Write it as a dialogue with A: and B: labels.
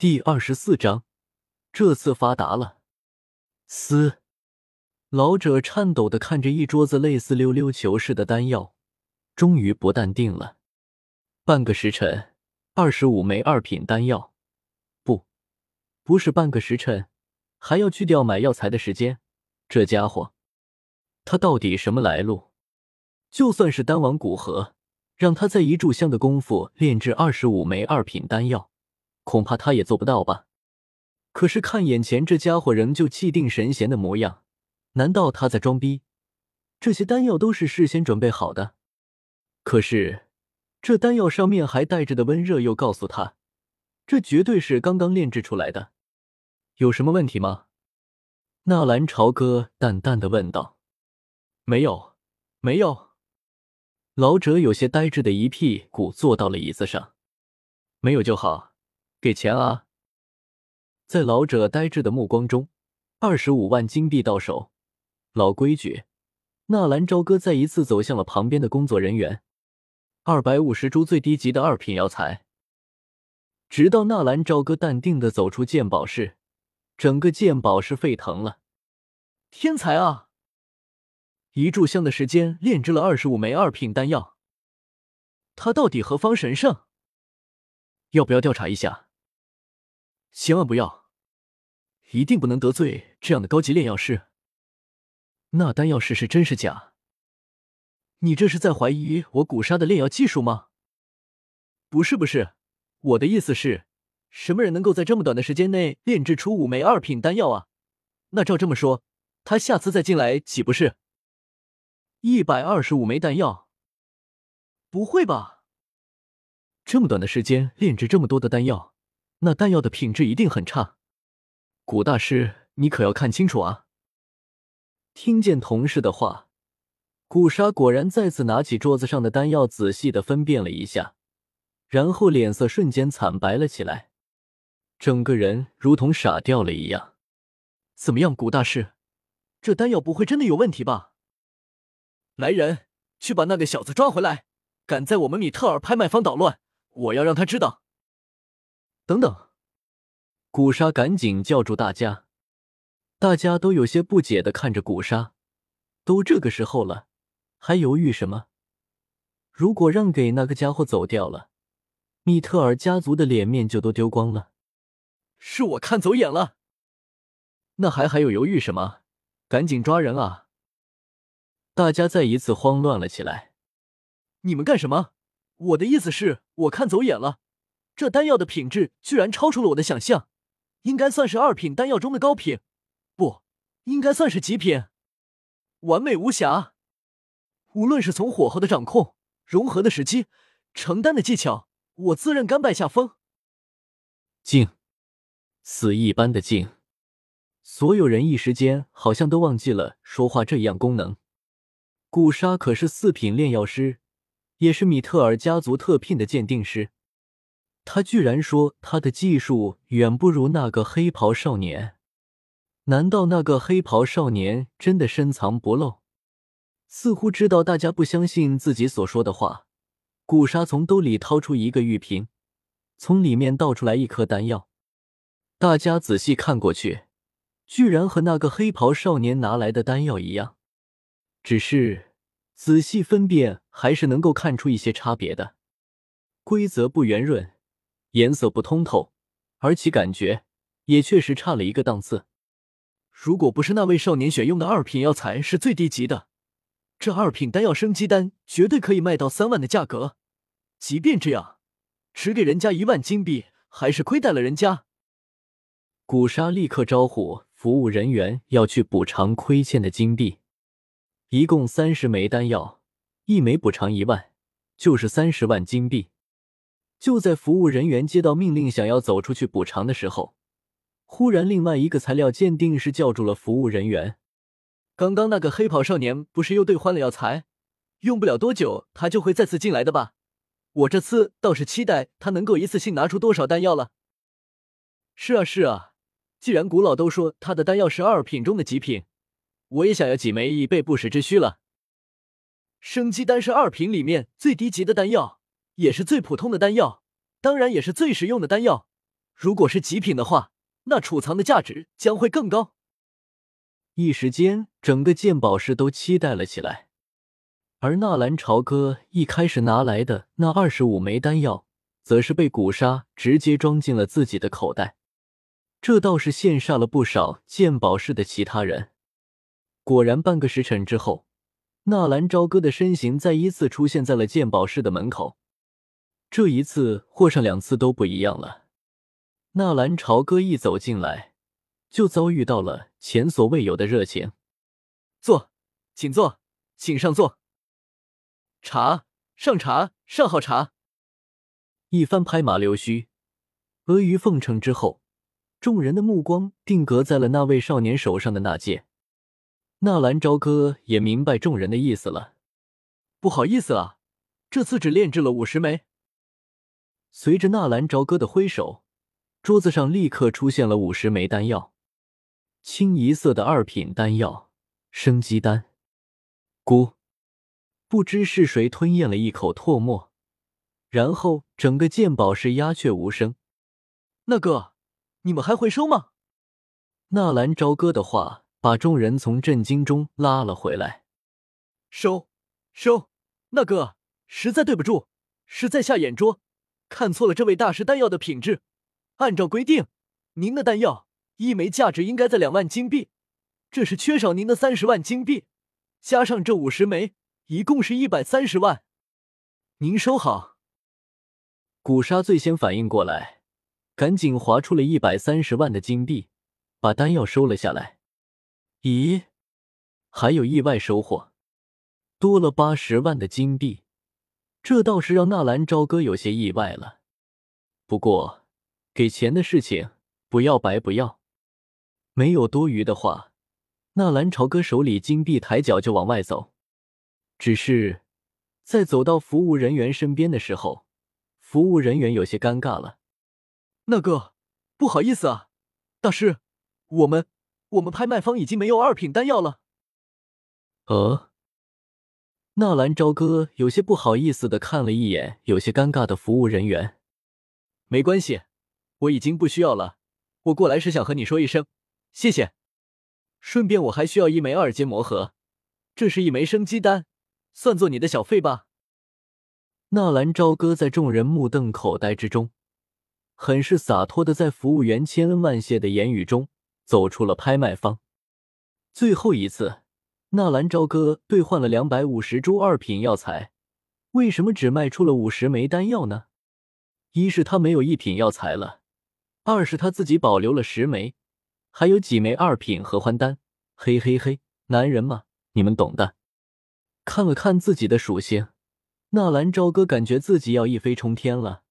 A: 第二十四章，这次发达了。嘶！老者颤抖的看着一桌子类似溜溜球似的丹药，终于不淡定了。半个时辰，二十五枚二品丹药，不，不是半个时辰，还要去掉买药材的时间。这家伙，他到底什么来路？就算是丹王古河，让他在一炷香的功夫炼制二十五枚二品丹药。恐怕他也做不到吧。可是看眼前这家伙仍旧气定神闲的模样，难道他在装逼？这些丹药都是事先准备好的。可是这丹药上面还带着的温热，又告诉他，这绝对是刚刚炼制出来的。有什么问题吗？纳兰朝歌淡淡的问道。没有，没有。老者有些呆滞的一屁股坐到了椅子上。没有就好。给钱啊！在老者呆滞的目光中，二十五万金币到手。老规矩，纳兰朝歌再一次走向了旁边的工作人员。二百五十株最低级的二品药材。直到纳兰朝歌淡定的走出鉴宝室，整个鉴宝室沸腾了。天才啊！一炷香的时间炼制了二十五枚二品丹药，他到底何方神圣？要不要调查一下？千万不要，一定不能得罪这样的高级炼药师。那丹药师是真是假？你这是在怀疑我古沙的炼药技术吗？不是不是，我的意思是，什么人能够在这么短的时间内炼制出五枚二品丹药啊？那照这么说，他下次再进来岂不是一百二十五枚丹药？不会吧？这么短的时间炼制这么多的丹药？那丹药的品质一定很差，古大师，你可要看清楚啊！听见同事的话，古沙果然再次拿起桌子上的丹药，仔细的分辨了一下，然后脸色瞬间惨白了起来，整个人如同傻掉了一样。怎么样，古大师，这丹药不会真的有问题吧？来人，去把那个小子抓回来！敢在我们米特尔拍卖坊捣乱，我要让他知道！等等，古沙赶紧叫住大家，大家都有些不解的看着古沙。都这个时候了，还犹豫什么？如果让给那个家伙走掉了，密特尔家族的脸面就都丢光了。是我看走眼了，那还还有犹豫什么？赶紧抓人啊！大家再一次慌乱了起来。你们干什么？我的意思是，我看走眼了。这丹药的品质居然超出了我的想象，应该算是二品丹药中的高品，不应该算是极品，完美无瑕。无论是从火候的掌控、融合的时机、承担的技巧，我自认甘拜下风。静，死一般的静，所有人一时间好像都忘记了说话这样功能。古沙可是四品炼药师，也是米特尔家族特聘的鉴定师。他居然说他的技术远不如那个黑袍少年，难道那个黑袍少年真的深藏不露？似乎知道大家不相信自己所说的话，古沙从兜里掏出一个玉瓶，从里面倒出来一颗丹药。大家仔细看过去，居然和那个黑袍少年拿来的丹药一样，只是仔细分辨还是能够看出一些差别的，规则不圆润。颜色不通透，而其感觉也确实差了一个档次。如果不是那位少年选用的二品药材是最低级的，这二品丹药生机丹绝对可以卖到三万的价格。即便这样，只给人家一万金币，还是亏待了人家。古沙立刻招呼服务人员要去补偿亏欠的金币，一共三十枚丹药，一枚补偿一万，就是三十万金币。就在服务人员接到命令，想要走出去补偿的时候，忽然另外一个材料鉴定师叫住了服务人员。刚刚那个黑袍少年不是又兑换了药材？用不了多久，他就会再次进来的吧？我这次倒是期待他能够一次性拿出多少丹药了。是啊，是啊，既然古老都说他的丹药是二品中的极品，我也想要几枚以备不时之需了。生机丹是二品里面最低级的丹药。也是最普通的丹药，当然也是最实用的丹药。
B: 如果是极品的话，那储藏的价值将会更高。
A: 一时间，整个鉴宝室都期待了起来。而纳兰朝歌一开始拿来的那二十五枚丹药，则是被古沙直接装进了自己的口袋，这倒是羡煞了不少鉴宝室的其他人。果然，半个时辰之后，纳兰朝歌的身形再一次出现在了鉴宝室的门口。这一次，或上两次都不一样了。纳兰朝歌一走进来，就遭遇到了前所未有的热情。
B: 坐，请坐，请上座。茶，上茶，上好茶。
A: 一番拍马溜须、阿谀奉承之后，众人的目光定格在了那位少年手上的那戒。纳兰朝歌也明白众人的意思了，
B: 不好意思啊，这次只炼制了五十枚。
A: 随着纳兰朝歌的挥手，桌子上立刻出现了五十枚丹药，清一色的二品丹药——生机丹。咕。不知是谁吞咽了一口唾沫，然后整个鉴宝室鸦雀无声。
B: 那个，你们还回收吗？
A: 纳兰朝歌的话把众人从震惊中拉了回来。
B: 收，收。那个，实在对不住，是在下眼拙，看错了这位大师丹药的品质。按照规定，您的丹药一枚价值应该在两万金币，这是缺少您的三十万金币，加上这五十枚。一共是一百三十万，您收好。
A: 古沙最先反应过来，赶紧划出了一百三十万的金币，把丹药收了下来。咦，还有意外收获，多了八十万的金币，这倒是让纳兰朝歌有些意外了。不过，给钱的事情不要白不要，没有多余的话，纳兰朝歌手里金币抬脚就往外走。只是，在走到服务人员身边的时候，服务人员有些尴尬了。
B: 那个，不好意思啊，大师，我们我们拍卖方已经没有二品丹药了。
A: 呃，纳兰朝歌有些不好意思的看了一眼有些尴尬的服务人员。
B: 没关系，我已经不需要了。我过来是想和你说一声谢谢，顺便我还需要一枚二阶魔盒，这是一枚生机丹。算作你的小费吧。
A: 纳兰朝歌在众人目瞪口呆之中，很是洒脱的在服务员千恩万谢的言语中走出了拍卖方。最后一次，纳兰朝歌兑换了两百五十株二品药材，为什么只卖出了五十枚丹药呢？一是他没有一品药材了，二是他自己保留了十枚，还有几枚二品合欢丹。嘿嘿嘿，男人嘛，你们懂的。看了看自己的属性，纳兰朝歌感觉自己要一飞冲天了。